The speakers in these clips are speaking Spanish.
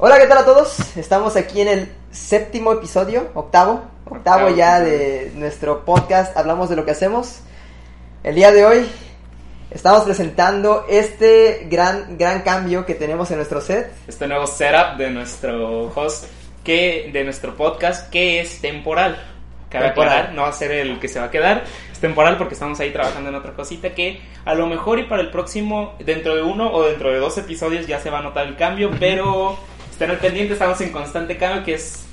Hola, ¿qué tal a todos? Estamos aquí en el séptimo episodio, octavo, octavo, Octavo ya de nuestro podcast Hablamos de lo que hacemos. El día de hoy estamos presentando este gran, gran cambio que tenemos en nuestro set. este nuevo setup de nuestro host, que de nuestro podcast, que es temporal. Cabe aclarar, no va a ser el que se va a quedar, es temporal porque estamos ahí trabajando en otra cosita que a lo mejor y para el próximo, dentro de uno o dentro de dos episodios ya se va a notar el cambio, pero estén al pendiente, estamos en constante cambio, que es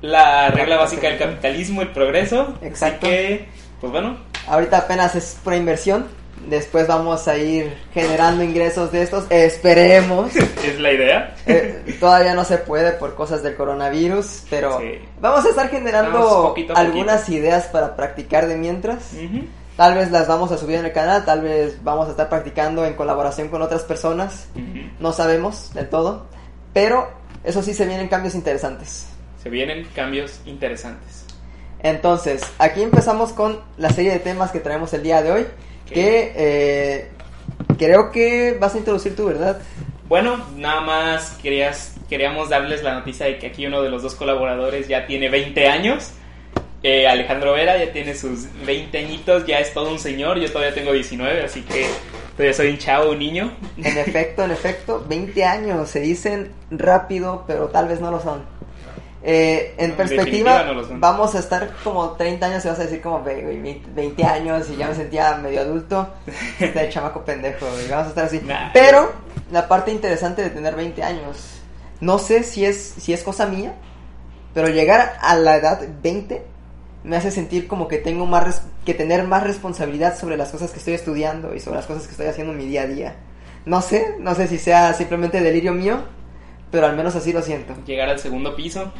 la regla básica del capitalismo, el progreso. Exacto. Así que, pues bueno, Ahorita apenas es pura inversión. Después vamos a ir generando ingresos de estos. Esperemos. es la idea. Eh, todavía no se puede por cosas del coronavirus, pero Sí. vamos a estar generando poquito algunas ideas para practicar de mientras. Ujú. Tal vez las vamos a subir en el canal, tal vez vamos a estar practicando en colaboración con otras personas. Ujú. No sabemos del todo, pero eso sí se vienen cambios interesantes. Se vienen cambios interesantes. Entonces, aquí empezamos con la serie de temas que traemos el día de hoy, que eh, creo que vas a introducir tú, ¿verdad? Bueno, nada más querías, queríamos darles la noticia de que aquí uno de los dos colaboradores ya tiene 20 años. Eh, Alejandro Vera ya tiene sus 20 añitos, ya es todo un señor. Yo todavía tengo 19, así que todavía soy un chavo, un niño. En efecto, en efecto, 20 años se dicen rápido, pero tal vez no lo son. Eh, en En perspectiva, no vamos a estar como 30 años y vas a decir como "Ve, güey, 20 20 años y ya me sentía medio adulto. Este chamaco pendejo, güey, vamos a estar así. Nah. Pero la parte interesante de tener 20 años, no sé si es, si es cosa mía, pero llegar a la edad 20 me hace sentir como que tengo más res- que tener más responsabilidad sobre las cosas que estoy estudiando y sobre las cosas que estoy haciendo en mi día a día. No sé, no sé si sea simplemente delirio mío, pero al menos así lo siento. Llegar al segundo piso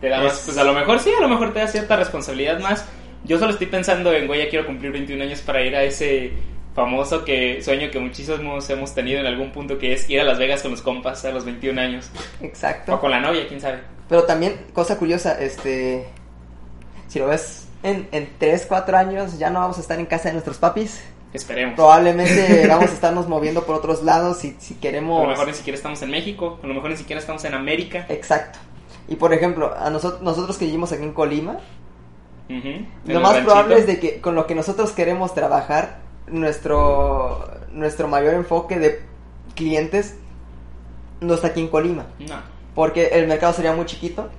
te da Es- más, pues a lo mejor sí, a lo mejor te da cierta responsabilidad más. Yo solo estoy pensando en, güey, ya quiero cumplir 21 años para ir a ese famoso que sueño que muchísimos hemos tenido en algún punto, que es ir a Las Vegas con los compas a los 21 años. Exacto. O con la novia, quién sabe. Pero también, cosa curiosa, este. Si lo ves en, en 3, 4 años, ya no vamos a estar en casa de nuestros papis. Esperemos. Probablemente vamos a estarnos moviendo por otros lados si, si A queremos. lo mejor ni siquiera estamos en México, a lo mejor ni siquiera estamos en América. Exacto. Y por ejemplo, a nosotros, nosotros que vivimos aquí en Colima, lo más ranchito. probable es de que con lo que nosotros queremos trabajar, nuestro, nuestro mayor enfoque de clientes no está aquí en Colima. No. Porque el mercado sería muy chiquito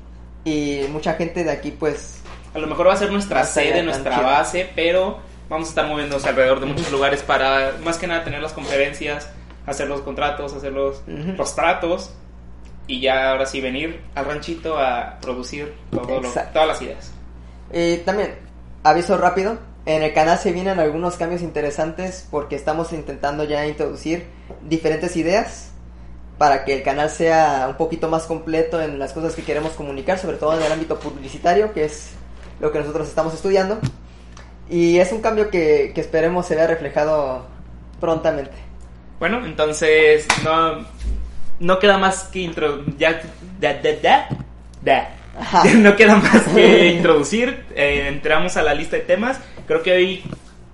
y mucha gente de aquí pues A lo mejor va a ser nuestra No sede, nuestra base, pero vamos a estar moviéndonos alrededor de muchos lugares para, más que nada, tener las conferencias, hacer los contratos, hacer los, los tratos y ya ahora sí venir al ranchito a producir todo lo- todas las ideas. Y también, aviso rápido, en el canal se vienen algunos cambios interesantes porque estamos intentando ya introducir diferentes ideas para que el canal sea un poquito más completo en las cosas que queremos comunicar, sobre todo en el ámbito publicitario, que es lo que nosotros estamos estudiando. Y es un cambio que, que esperemos se vea reflejado prontamente. Bueno, entonces no, no queda más que intro... Ya, da, da, da, no queda más que introducir. Eh, entramos a la lista de temas. Creo que hoy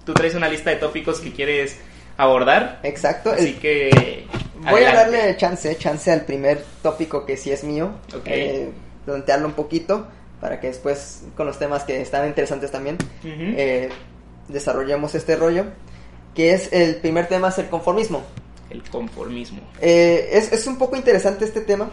tú traes una lista de tópicos que quieres abordar. Exacto. Así el- que. Voy a adelante. darle chance, chance al primer tópico que sí es mío. Ok. eh, plantearlo un poquito para que después con los temas que están interesantes también eh, desarrollemos este rollo. Que es el primer tema es el conformismo. El conformismo. Eh, es, es un poco interesante este tema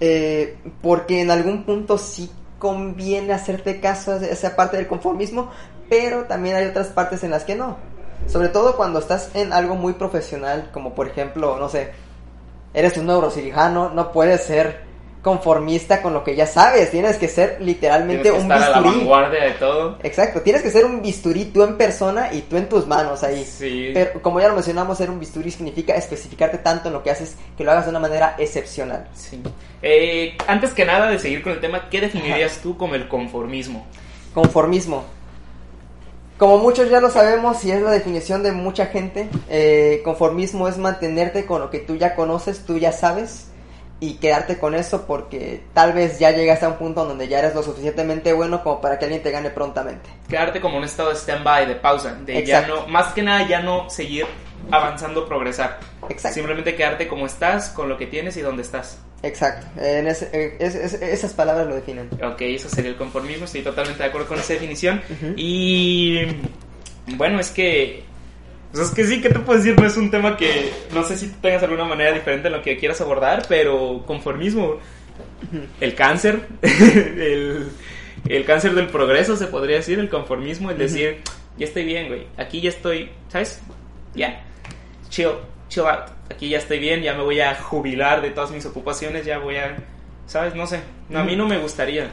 eh, porque en algún punto sí conviene hacerte caso a esa parte del conformismo, pero también hay otras partes en las que no. Sobre todo cuando estás en algo muy profesional, como por ejemplo, no sé, eres un neurocirujano, no puedes ser conformista con lo que ya sabes, tienes que ser literalmente Tienes que un estar a la bisturí. vanguardia de todo. Exacto, tienes que ser un bisturí tú en persona y tú en tus manos ahí. Sí. Pero como ya lo mencionamos, ser un bisturí significa especificarte tanto en lo que haces que lo hagas de una manera excepcional. Sí. Eh, antes que nada de seguir con el tema, ¿qué definirías tú como el conformismo? Conformismo. Como muchos ya lo sabemos y es la definición de mucha gente, eh, conformismo es mantenerte con lo que tú ya conoces, tú ya sabes y quedarte con eso porque tal vez ya llegas a un punto donde ya eres lo suficientemente bueno como para que alguien te gane prontamente. Quedarte como un estado de stand-by, de pausa, de ya Exacto. no, más que nada ya no seguir avanzando, progresar. Exacto. Simplemente quedarte como estás, con lo que tienes y donde estás. Exacto. En ese- eh, es- es- esas palabras lo definen. Ok, eso sería el conformismo, estoy totalmente de acuerdo con esa definición. Ujú. Y bueno, es que... Pues es que sí, ¿qué te puedo decir? No es un tema que no sé si tengas alguna manera diferente en lo que quieras abordar, pero conformismo, el cáncer, el, el cáncer del progreso se podría decir, el conformismo, el decir, ya estoy bien, güey, aquí ya estoy, ¿sabes? Ya, chill, chill out, aquí ya estoy bien, ya me voy a jubilar de todas mis ocupaciones, ya voy a, ¿sabes? No sé, no, a mí no me gustaría.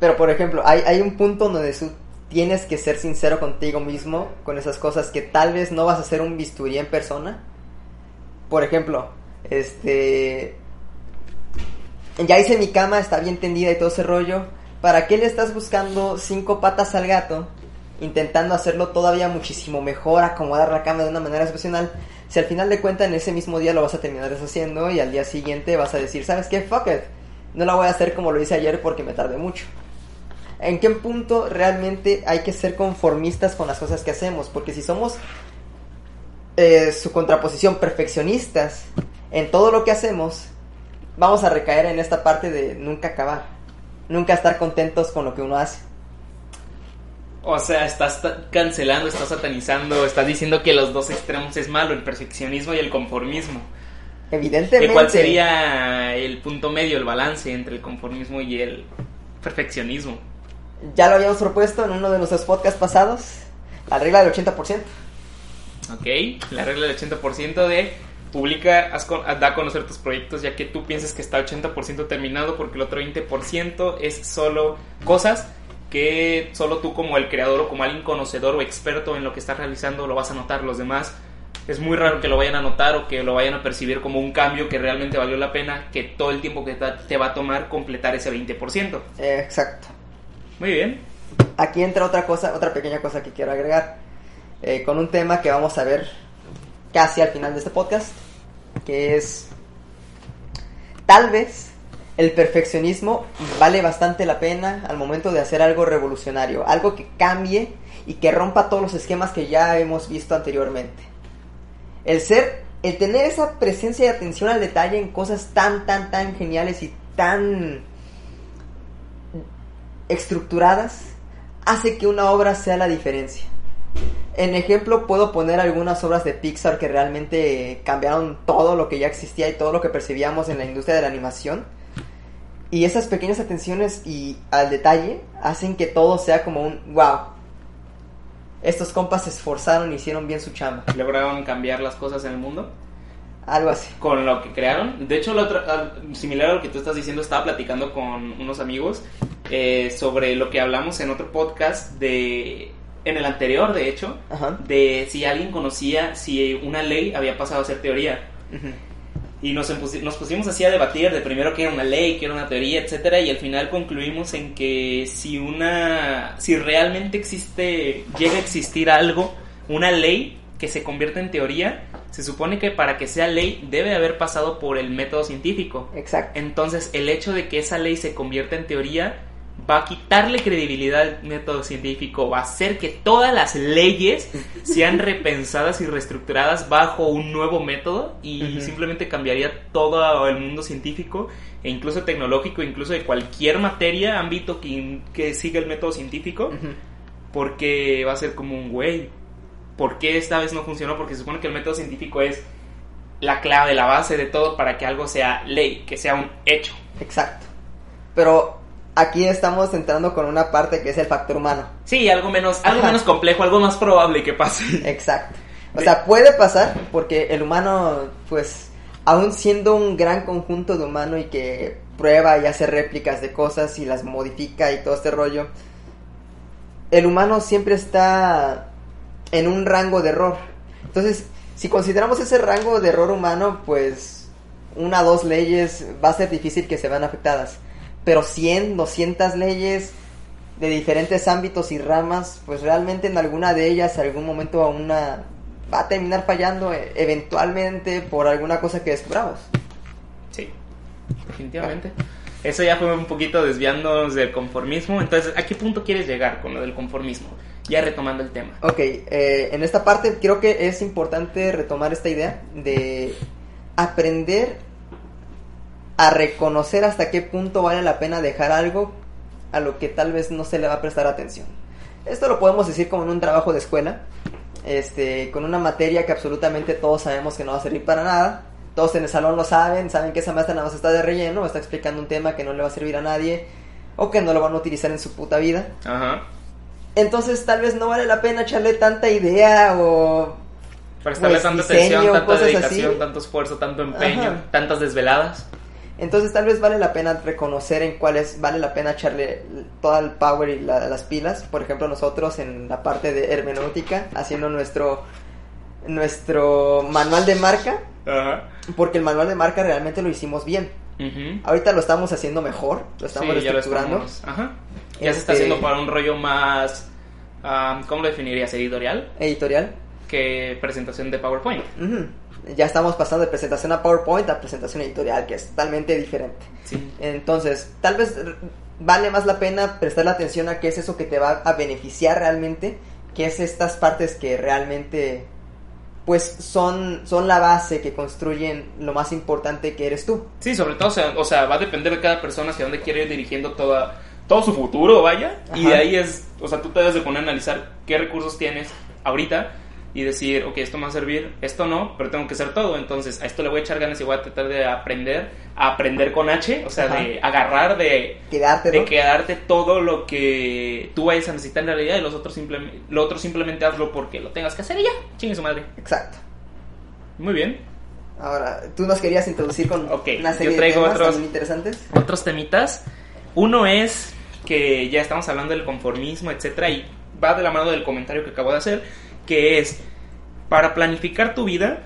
Pero, por ejemplo, hay, hay un punto donde tú tienes que ser sincero contigo mismo con esas cosas que tal vez no vas a hacer un bisturí en persona. Por ejemplo, este... Ya hice mi cama, está bien tendida y todo ese rollo. ¿Para qué le estás buscando cinco patas al gato? Intentando hacerlo todavía muchísimo mejor, acomodar la cama de una manera excepcional. Si al final de cuentas en ese mismo día lo vas a terminar deshaciendo y al día siguiente vas a decir, ¿sabes qué? Fuck it. No la voy a hacer como lo hice ayer porque me tardé mucho. ¿En qué punto realmente hay que ser conformistas con las cosas que hacemos? Porque si somos eh, su contraposición perfeccionistas en todo lo que hacemos, vamos a recaer en esta parte de nunca acabar. Nunca estar contentos con lo que uno hace. O sea, estás cancelando, estás satanizando, estás diciendo que los dos extremos es malo, el perfeccionismo y el conformismo. Evidentemente. ¿Y ¿Cuál sería el punto medio, el balance entre el conformismo y el perfeccionismo? Ya lo habíamos propuesto en uno de nuestros podcasts pasados. La regla del 80%. ¿Ok? La regla del 80% de publica, haz con- da a conocer tus proyectos ya que tú piensas que está 80% terminado porque el otro 20% es solo cosas que solo tú como el creador o como alguien conocedor o experto en lo que estás realizando lo vas a notar. Los demás es muy raro que lo vayan a notar o que lo vayan a percibir como un cambio que realmente valió la pena, que todo el tiempo que te va a tomar completar ese 20%. Eh, exacto. Muy bien. Aquí entra otra cosa, otra pequeña cosa que quiero agregar. eh, con un tema que vamos a ver casi al final de este podcast. Que es. Tal vez el perfeccionismo vale bastante la pena al momento de hacer algo revolucionario. Algo que cambie y que rompa todos los esquemas que ya hemos visto anteriormente. El ser. El tener esa presencia y atención al detalle en cosas tan, tan, tan geniales y tan estructuradas hace que una obra sea la diferencia. En ejemplo puedo poner algunas obras de Pixar que realmente cambiaron todo lo que ya existía y todo lo que percibíamos en la industria de la animación. Y esas pequeñas atenciones y al detalle hacen que todo sea como un wow. Estos compas se esforzaron y hicieron bien su chamba. Lograron cambiar las cosas en el mundo. Algo así. con lo que crearon. De hecho, la otra, al- similar a lo que tú estás diciendo, estaba platicando con unos amigos eh, sobre lo que hablamos en otro podcast de en el anterior, de hecho, Ajá. de si alguien conocía si una ley había pasado a ser teoría. Y nos, nos pusimos así a debatir de primero qué era una ley, qué era una teoría, etcétera, y al final concluimos en que si una si realmente existe llega a existir algo, una ley que se convierte en teoría, se supone que para que sea ley debe de haber pasado por el método científico. Exacto. Entonces, el hecho de que esa ley se convierta en teoría va a quitarle credibilidad al método científico, va a hacer que todas las leyes sean repensadas y reestructuradas bajo un nuevo método y simplemente cambiaría todo el mundo científico e incluso tecnológico, incluso de cualquier materia, ámbito que, que siga el método científico, porque va a ser como un güey. ¿Por qué esta vez no funcionó? Porque se supone que el método científico es la clave, la base de todo para que algo sea ley, que sea un hecho. Exacto. Pero aquí estamos entrando con una parte que es el factor humano. Sí, algo menos, algo Ajá. menos complejo, algo más probable que pase. Exacto. O sea, puede pasar porque el humano, pues, aún siendo un gran conjunto de humano y que prueba y hace réplicas de cosas y las modifica y todo este rollo, el humano siempre está en un rango de error. Entonces, si consideramos ese rango de error humano, pues una o dos leyes va a ser difícil que se vean afectadas. Pero 100, 200 leyes de diferentes ámbitos y ramas, pues realmente en alguna de ellas, en algún momento a una va a terminar fallando eh, eventualmente por alguna cosa que descubramos. Sí, definitivamente. Eso ya fue un poquito desviándonos del conformismo. Entonces, ¿a qué punto quieres llegar con lo del conformismo? Ya retomando el tema. Ok, eh, en esta parte creo que es importante retomar esta idea de aprender a reconocer hasta qué punto vale la pena dejar algo a lo que tal vez no se le va a prestar atención. Esto lo podemos decir como en un trabajo de escuela, este, con una materia que absolutamente todos sabemos que no va a servir para nada. Todos en el salón lo saben, saben que esa maestra nada más está de relleno, está explicando un tema que no le va a servir a nadie o que no lo van a utilizar en su puta vida. Ajá. Entonces tal vez no vale la pena echarle tanta idea o Prestarle Pues, tanta diseño, atención, tanta cosas dedicación, así. tanto esfuerzo, tanto empeño, Ajá. tantas desveladas. Entonces tal vez vale la pena reconocer en cuáles vale la pena echarle todo el power y la- las pilas. Por ejemplo, nosotros en la parte de hermenéutica, haciendo nuestro, nuestro manual de marca, Ajá. porque el manual de marca realmente lo hicimos bien. Ujú. Ahorita lo estamos haciendo mejor, lo estamos Sí, ya lo reestructurando. estamos. Ajá. Ya se está Este- haciendo para un rollo más. ah, ¿Cómo lo definirías? ¿Editorial? Editorial. Que presentación de PowerPoint. Ujú. Ya estamos pasando de presentación a PowerPoint a presentación editorial, que es totalmente diferente. Sí. Entonces, tal vez vale más la pena prestarle atención a qué es eso que te va a beneficiar realmente, que es estas partes que realmente pues son, son la base que construyen lo más importante que eres tú. Sí, sobre todo, o sea, o sea, va a depender de cada persona hacia dónde quiere ir dirigiendo toda, todo su futuro, vaya. Y de ahí es, o sea, tú te debes de poner a analizar qué recursos tienes ahorita y decir, ok, esto me va a servir, esto no, pero tengo que hacer todo. Entonces, a esto le voy a echar ganas y voy a tratar de aprender, a aprender con H, o sea, Ajá. de agarrar, de, Quedarte, de quedarte todo lo que tú vayas a necesitar en realidad y los otros simplemente, lo otro simplemente hazlo porque lo tengas que hacer y ya, chingue su madre. Exacto. Muy bien. Ahora, tú nos querías introducir con Ok, una serie yo traigo de temas otros- interesantes. otros temitas. Uno es que ya estamos hablando del conformismo, etcétera, y va de la mano del comentario que acabo de hacer, que es para planificar tu vida,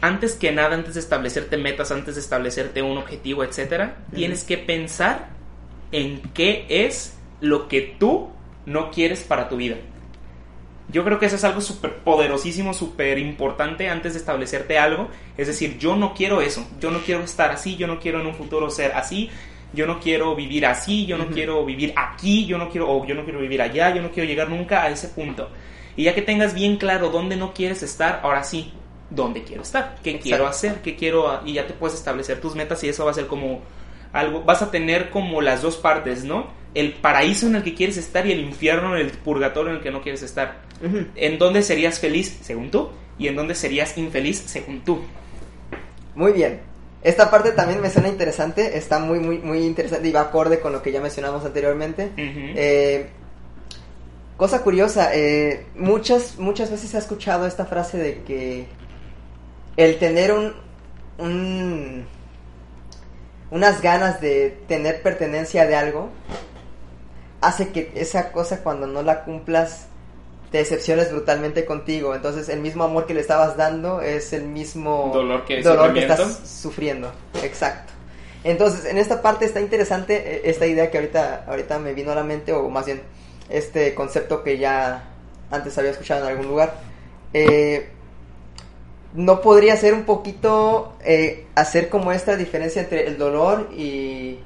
antes que nada, antes de establecerte metas, antes de establecerte un objetivo, etcétera, tienes que pensar en qué es lo que tú no quieres para tu vida. Yo creo que eso es algo súper poderosísimo, súper importante antes de establecerte algo. Es decir, yo no quiero eso. Yo no quiero estar así. Yo no quiero en un futuro ser así. Yo no quiero vivir así. Yo no quiero vivir aquí. Yo no quiero, o yo no quiero vivir allá. Yo no quiero llegar nunca a ese punto. Y ya que tengas bien claro dónde no quieres estar, ahora sí, dónde quiero estar. ¿Qué Exacto. quiero hacer? ¿Qué quiero? Y ya te puedes establecer tus metas y eso va a ser como algo. Vas a tener como las dos partes, ¿no? El paraíso en el que quieres estar y el infierno, el purgatorio en el que no quieres estar en dónde serías feliz según tú y en dónde serías infeliz según tú. Muy bien. Esta parte también me suena interesante, está muy, muy, muy interesante y va acorde con lo que ya mencionamos anteriormente. Eh, cosa curiosa, eh, muchas, muchas veces se ha escuchado esta frase de que el tener un, un- unas ganas de tener pertenencia de algo hace que esa cosa cuando no la cumplas te decepciones brutalmente contigo. Entonces el mismo amor que le estabas dando es el mismo Dolor que dolor que estás sufriendo. Exacto. Entonces, en esta parte está interesante eh, esta idea que ahorita, ahorita me vino a la mente, o más bien este concepto que ya antes había escuchado en algún lugar. Eh, no podría ser un poquito eh, hacer como esta diferencia entre el dolor y,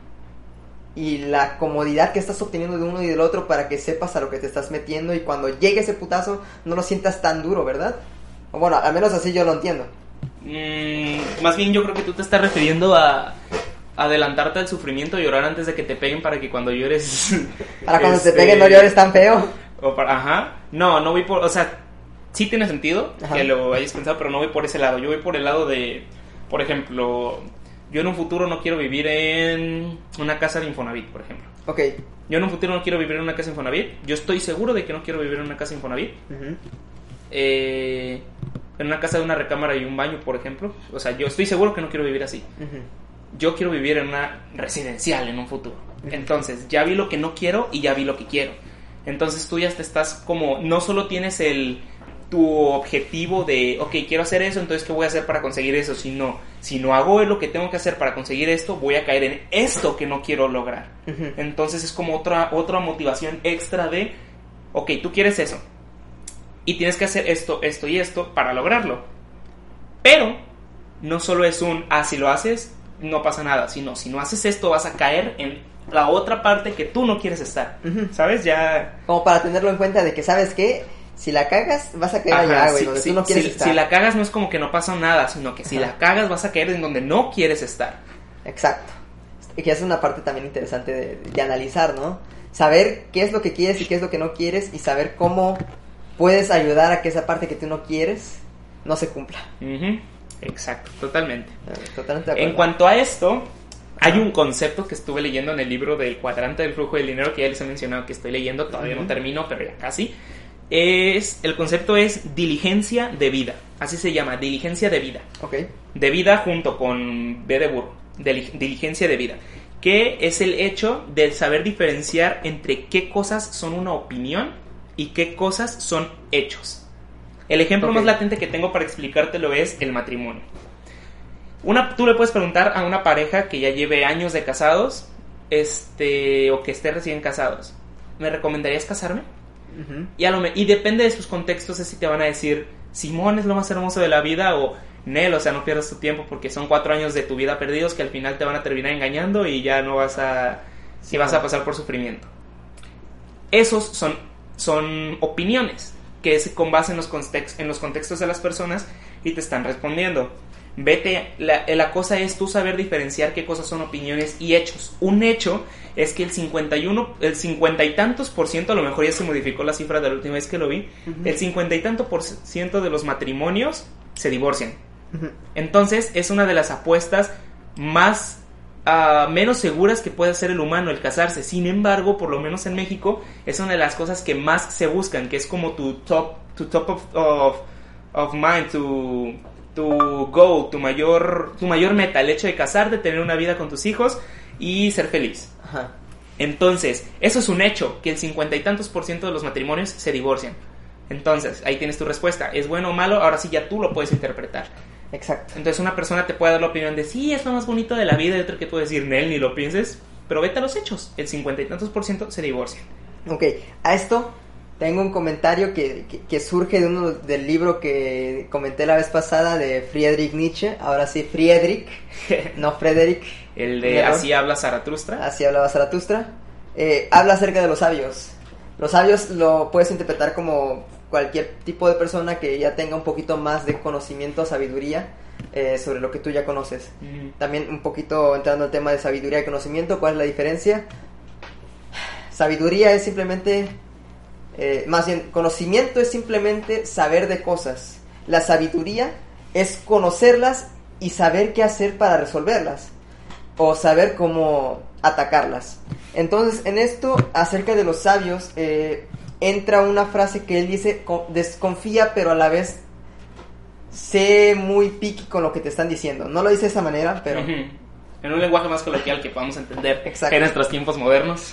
y la comodidad que estás obteniendo de uno y del otro para que sepas a lo que te estás metiendo y cuando llegue ese putazo no lo sientas tan duro, ¿verdad? O bueno, al menos así yo lo entiendo. Mm, más bien yo creo que tú te estás refiriendo a adelantarte al sufrimiento y llorar antes de que te peguen para que cuando llores... Para cuando este, te peguen no llores tan feo. O para, ajá. No, no voy por... O sea, sí tiene sentido Ajá. que lo hayas pensado, pero no voy por ese lado. Yo voy por el lado de, por ejemplo, yo en un futuro no quiero vivir en una casa de Infonavit, por ejemplo. Ok. Yo en un futuro no quiero vivir en una casa de Infonavit. Yo estoy seguro de que no quiero vivir en una casa de Infonavit. Eh, en una casa de una recámara y un baño, por ejemplo. O sea, yo estoy seguro que no quiero vivir así. Yo quiero vivir en una residencial en un futuro. Entonces, ya vi lo que no quiero y ya vi lo que quiero. Entonces tú ya te estás como, no solo tienes el tu objetivo de, ok, quiero hacer eso, entonces ¿qué voy a hacer para conseguir eso? Sino, si no hago lo que tengo que hacer para conseguir esto, voy a caer en esto que no quiero lograr. Entonces es como otra, otra motivación extra de, ok, tú quieres eso. Y tienes que hacer esto, esto y esto para lograrlo. Pero no solo es un, ah, si lo haces, no pasa nada, sino si no haces esto vas a caer en la otra parte que tú no quieres estar. ¿sabes? Ya... Como para tenerlo en cuenta de que, ¿sabes qué? Si la cagas, vas a caer Ajá, allá, güey, si, donde si- tú no quieres si- estar. si la cagas no es como que no pasa nada, sino que si la cagas vas a caer en donde no quieres estar. Exacto. Y que es una parte también interesante de, de analizar, ¿no? Saber qué es lo que quieres y qué es lo que no quieres y saber cómo puedes ayudar a que esa parte que tú no quieres no se cumpla. Ujú, Exacto, totalmente. Eh, Totalmente de. En cuanto a esto, hay un concepto que estuve leyendo en el libro del cuadrante del flujo del dinero que ya les he mencionado que estoy leyendo, todavía no termino, pero ya casi. Es, el concepto es diligencia de vida, así se llama, diligencia de vida. Ok. De vida junto con B de burro, dili- diligencia de vida, que es el hecho de saber diferenciar entre qué cosas son una opinión y qué cosas son hechos. El ejemplo más latente que tengo para explicártelo es el matrimonio. Una, tú le puedes preguntar a una pareja que ya lleve años de casados, este, o que esté recién casados, ¿me recomendarías casarme? Y, a lo me- y depende de sus contextos, es si te van a decir, Simón es lo más hermoso de la vida, o Nel, o sea, no pierdas tu tiempo porque son cuatro años de tu vida perdidos que al final te van a terminar engañando y ya no vas a, si vas a pasar por sufrimiento. Esos son, son opiniones que es con base en los, context- en los contextos de las personas y te están respondiendo. Vete, la, la cosa es tú saber diferenciar qué cosas son opiniones y hechos. Un hecho es que el 51, el 50 y tantos por ciento, a lo mejor ya se modificó la cifra de la última vez que lo vi, el 50 y tanto por ciento de los matrimonios se divorcian. Entonces es una de las apuestas más ah, menos seguras que puede hacer el humano el casarse. Sin embargo, por lo menos en México, es una de las cosas que más se buscan, que es como tu top, tu top of, of, of mind, tu, tu goal, tu mayor, tu mayor meta, el hecho de casarte, tener una vida con tus hijos y ser feliz. Ajá. Entonces, eso es un hecho, que el cincuenta y tantos por ciento de los matrimonios se divorcian. Entonces, ahí tienes tu respuesta. ¿Es bueno o malo? Ahora sí ya tú lo puedes interpretar. Exacto. Entonces una persona te puede dar la opinión de sí, es lo más bonito de la vida y otra que puede decir, Nel, ni lo pienses, pero vete a los hechos. El cincuenta y tantos por ciento se divorcian. Ok, a esto tengo un comentario que, que- que surge de uno del libro que comenté la vez pasada de Friedrich Nietzsche. Ahora sí, Friedrich, no Frederick. El de así habla Zaratustra. Así hablaba Zaratustra. Eh, habla acerca de los sabios. Los sabios lo puedes interpretar como cualquier tipo de persona que ya tenga un poquito más de conocimiento, sabiduría eh, sobre lo que tú ya conoces. También un poquito entrando al tema de sabiduría y conocimiento, ¿cuál es la diferencia? Sabiduría es simplemente, eh, más bien, conocimiento es simplemente saber de cosas. La sabiduría es conocerlas y saber qué hacer para resolverlas. O saber cómo atacarlas. Entonces, en esto, acerca de los sabios, eh, entra una frase que él dice, "Co- desconfía, pero a la vez sé muy picky con lo que te están diciendo. No lo dice de esa manera, pero. En un lenguaje más coloquial que podamos entender Exacto. en nuestros tiempos modernos.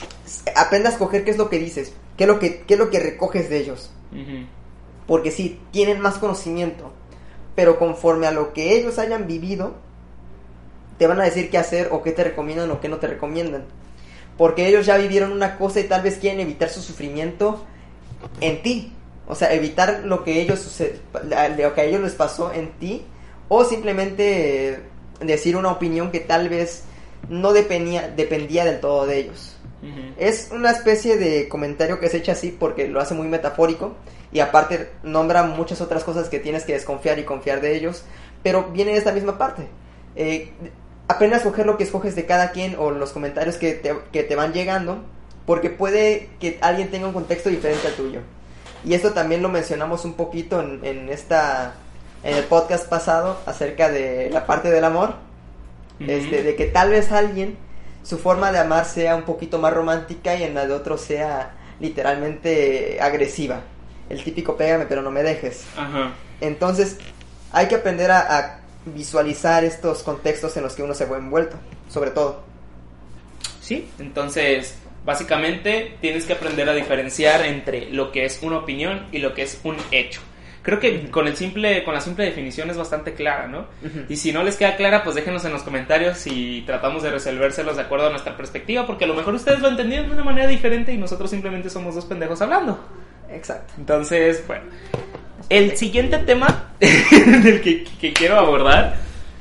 aprende a escoger qué es lo que dices, qué es lo que, qué es lo que recoges de ellos. Porque sí, tienen más conocimiento, pero conforme a lo que ellos hayan vivido, te van a decir qué hacer o qué te recomiendan o qué no te recomiendan. Porque ellos ya vivieron una cosa y tal vez quieren evitar su sufrimiento en ti. O sea, evitar lo que ellos lo que a ellos les pasó en ti. O simplemente eh, decir una opinión que tal vez no dependía, dependía del todo de ellos. Ujú. Es una especie de comentario que se echa así porque lo hace muy metafórico y aparte nombra muchas otras cosas que tienes que desconfiar y confiar de ellos, pero viene de esta misma parte. Eh, aprende a escoger lo que escoges de cada quien o los comentarios que te, que te van llegando porque puede que alguien tenga un contexto diferente al tuyo. Y esto también lo mencionamos un poquito en, en esta en el podcast pasado acerca de la parte del amor este, de que tal vez alguien su forma de amar sea un poquito más romántica y en la de otro sea literalmente agresiva. El típico pégame pero no me dejes. Ajá. Entonces hay que aprender a, a visualizar estos contextos en los que uno se ve envuelto, sobre todo. Sí, entonces básicamente tienes que aprender a diferenciar entre lo que es una opinión y lo que es un hecho. Creo que con el simple, con la simple definición es bastante clara, ¿no? Y si no les queda clara, pues déjenos en los comentarios y tratamos de resolvérselos de acuerdo a nuestra perspectiva, porque a lo mejor ustedes lo entendieron de una manera diferente y nosotros simplemente somos dos pendejos hablando. Exacto. Entonces, bueno. El siguiente tema del que, que quiero abordar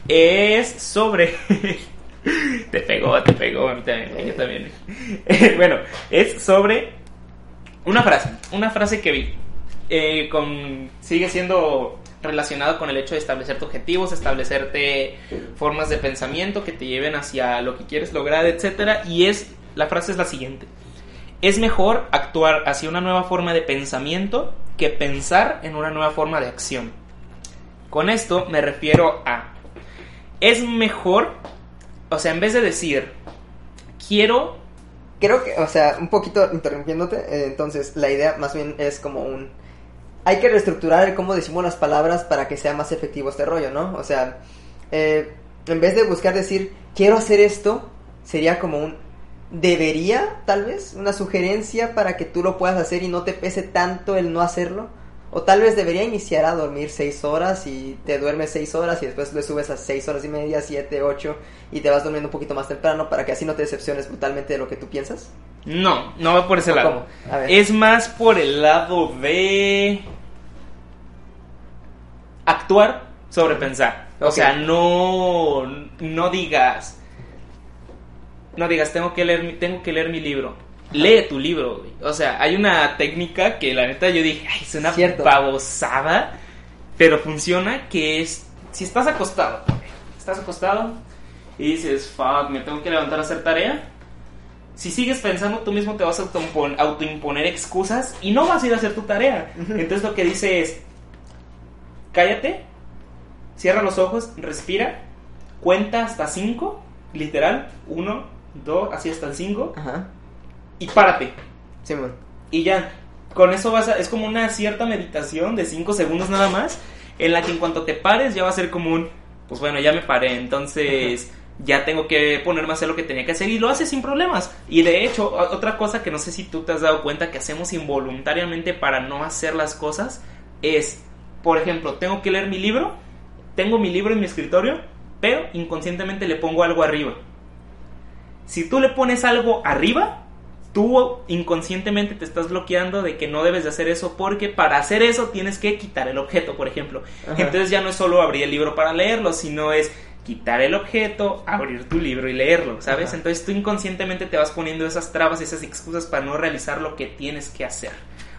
es sobre... te pegó, te pegó, a mí también, yo también. bueno, es sobre una frase, una frase que vi. Eh, con, sigue siendo relacionado con el hecho de establecerte objetivos, establecerte formas de pensamiento que te lleven hacia lo que quieres lograr, etcétera, y es la frase es la siguiente. Es mejor actuar hacia una nueva forma de pensamiento que pensar en una nueva forma de acción. Con esto me refiero a es mejor, o sea, en vez de decir quiero Creo que, o sea, un poquito interrumpiéndote, eh, entonces la idea más bien es como un hay que reestructurar el cómo decimos las palabras para que sea más efectivo este rollo, ¿no? O sea, eh, en vez de buscar decir, quiero hacer esto, sería como un debería, tal vez, una sugerencia para que tú lo puedas hacer y no te pese tanto el no hacerlo. O tal vez debería iniciar a dormir seis horas y te duermes seis horas y después le subes a seis horas y media, siete, ocho y te vas durmiendo un poquito más temprano para que así no te decepciones brutalmente de lo que tú piensas. No, no va por ese lado. Es más por el lado de actuar sobre pensar. O sea, no, no digas, no digas, tengo que leer, tengo que leer mi libro. Lee tu libro, O sea, hay una técnica que la neta yo dije, ay, es una babosada, pero funciona que es, si estás acostado, estás acostado y dices, fuck, me tengo que levantar a hacer tarea, si sigues pensando, tú mismo te vas a autoimponer excusas y no vas a ir a hacer tu tarea. Entonces lo que dice es, cállate, cierra los ojos, respira, cuenta hasta 5, literal, 1, 2, así hasta el 5, y párate. Simón. Y ya, con eso vas a, es como una cierta meditación de 5 segundos nada más, en la que en cuanto te pares ya va a ser como un, pues bueno, ya me paré, entonces ya tengo que ponerme a hacer lo que tenía que hacer y lo hace sin problemas. Y de hecho, otra cosa que no sé si tú te has dado cuenta que hacemos involuntariamente para no hacer las cosas es, por ejemplo, tengo que leer mi libro, tengo mi libro en mi escritorio, pero inconscientemente le pongo algo arriba. Si tú le pones algo arriba, tú inconscientemente te estás bloqueando de que no debes de hacer eso porque para hacer eso tienes que quitar el objeto, por ejemplo. Entonces ya no es solo abrir el libro para leerlo, sino es quitar el objeto, abrir tu libro y leerlo, ¿sabes? Entonces tú inconscientemente te vas poniendo esas trabas, esas excusas para no realizar lo que tienes que hacer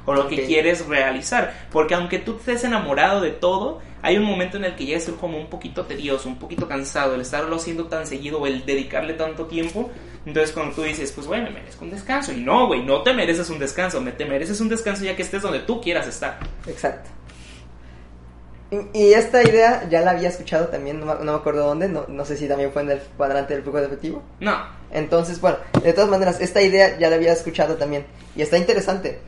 o lo que quieres realizar. Porque aunque tú estés enamorado de todo, hay un momento en el que ya es como un poquito tedioso, un poquito cansado el estarlo haciendo tan seguido o el dedicarle tanto tiempo. Entonces cuando tú dices, pues bueno, me merezco un descanso. Y no, güey, no te mereces un descanso, me te mereces un descanso ya que estés donde tú quieras estar. Exacto. Y esta idea ya la había escuchado también, no me, acuerdo dónde, no, sé si también fue en el cuadrante del flujo de efectivo. No. Entonces, bueno, de todas maneras, esta idea ya la había escuchado también. Y está interesante,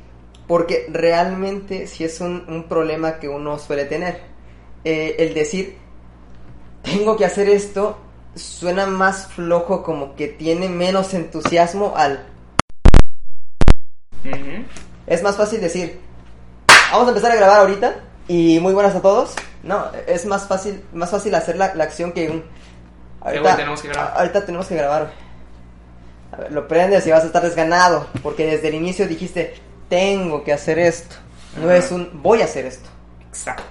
porque realmente si es un, problema que uno suele tener. Eh, el decir, tengo que hacer esto, suena más flojo, como que tiene menos entusiasmo al... Es más fácil decir, vamos a empezar a grabar ahorita y muy buenas a todos. No, es más fácil, más fácil hacer la, acción que un... Ahorita tenemos que grabar. Ahorita tenemos que grabar. A ver, lo prendes y vas a estar desganado. Porque desde el inicio dijiste, tengo que hacer esto. No es un, voy a hacer esto. Exacto.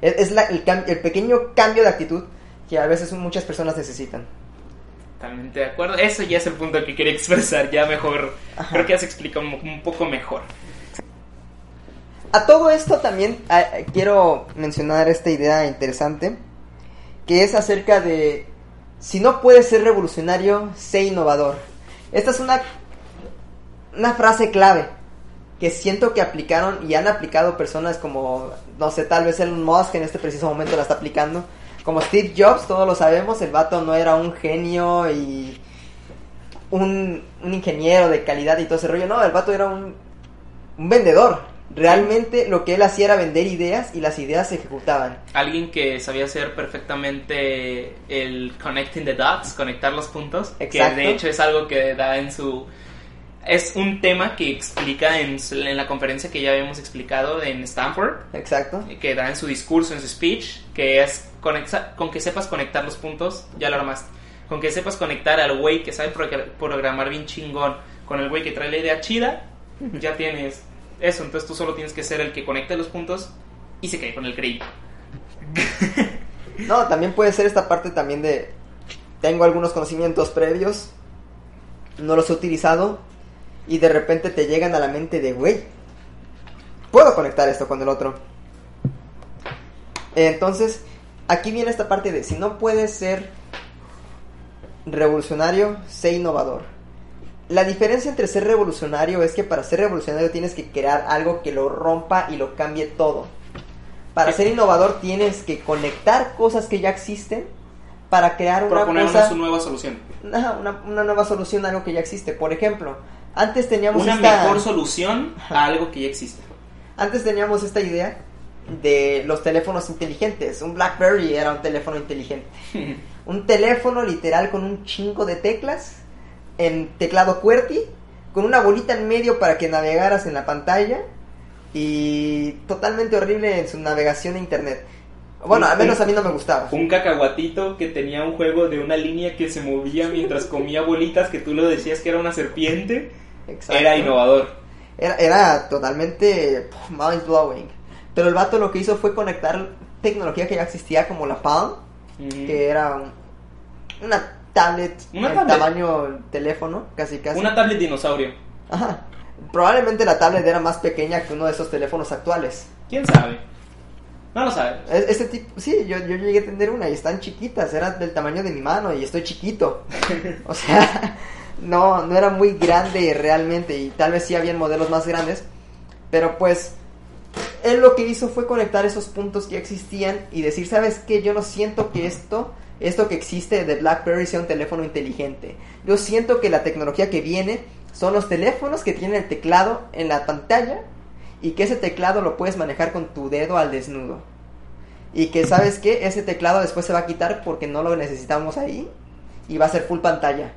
Es, la, el, el, pequeño cambio de actitud que a veces muchas personas necesitan. Totalmente de acuerdo. Eso ya es el punto que quería expresar. Ya mejor, creo que ya se explica un poco mejor. A todo esto también ah, quiero mencionar esta idea interesante, que es acerca de, si no puedes ser revolucionario, sé innovador. Esta es una, una frase clave que siento que aplicaron y han aplicado personas como, no sé, tal vez Elon Musk en este preciso momento la está aplicando. Como Steve Jobs, todos lo sabemos, el vato no era un genio y un, un ingeniero de calidad y todo ese rollo, no, el vato era un, un vendedor Realmente lo que él hacía era vender ideas y las ideas se ejecutaban. Alguien que sabía hacer perfectamente el connecting the dots, conectar los puntos, Exacto. que de hecho es algo que da en su... Es un tema que explica en, en la conferencia que ya habíamos explicado en Stanford. Exacto. Que da en su discurso, en su speech, que es con que sepas conectar los puntos, ya lo armaste. Con que sepas conectar al güey que sabe programar bien chingón con el güey que trae la idea chida, ya tienes eso, entonces tú solo tienes que ser el que conecte los puntos y se cae con el crédito. No, también puede ser esta parte también de... Tengo algunos conocimientos previos, no los he utilizado y de repente te llegan a la mente de, güey, puedo conectar esto con el otro. Entonces, aquí viene esta parte de, si no puedes ser revolucionario, sé innovador. La diferencia entre ser revolucionario es que para ser revolucionario tienes que crear algo que lo rompa y lo cambie todo. Para ser innovador tienes que conectar cosas que ya existen para crear una cosa, una nueva solución. Una, una nueva solución a algo que ya existe. Por ejemplo, antes teníamos Una esta, mejor solución a algo que ya existe. antes teníamos esta idea de los teléfonos inteligentes. Un BlackBerry era un teléfono inteligente. Un teléfono literal con un chingo de teclas en teclado QWERTY, con una bolita en medio para que navegaras en la pantalla y totalmente horrible en su navegación a internet. Bueno, al menos a mí no me gustaba. Un cacahuatito que tenía un juego de una línea que se movía mientras comía bolitas que tú lo decías que era una serpiente. Exacto. Era innovador. Era, era totalmente mind blowing. Pero el vato lo que hizo fue conectar tecnología que ya existía como la Palm, que era un- una tablet Una en tablet. tamaño teléfono, casi casi. Una tablet dinosaurio. Ajá. Probablemente la tablet era más pequeña que uno de esos teléfonos actuales. ¿Quién sabe? No lo sabes. Este tipo, sí, yo, yo llegué a tener una y están chiquitas, eran del tamaño de mi mano y estoy chiquito. O sea, no, no era muy grande realmente y tal vez sí habían modelos más grandes, pero pues él lo que hizo fue conectar esos puntos que existían y decir, ¿sabes qué? Yo no siento que esto, esto que existe de BlackBerry sea un teléfono inteligente. Yo siento que la tecnología que viene son los teléfonos que tienen el teclado en la pantalla y que ese teclado lo puedes manejar con tu dedo al desnudo. Y que sabes que ese teclado después se va a quitar porque no lo necesitamos ahí y va a ser full pantalla.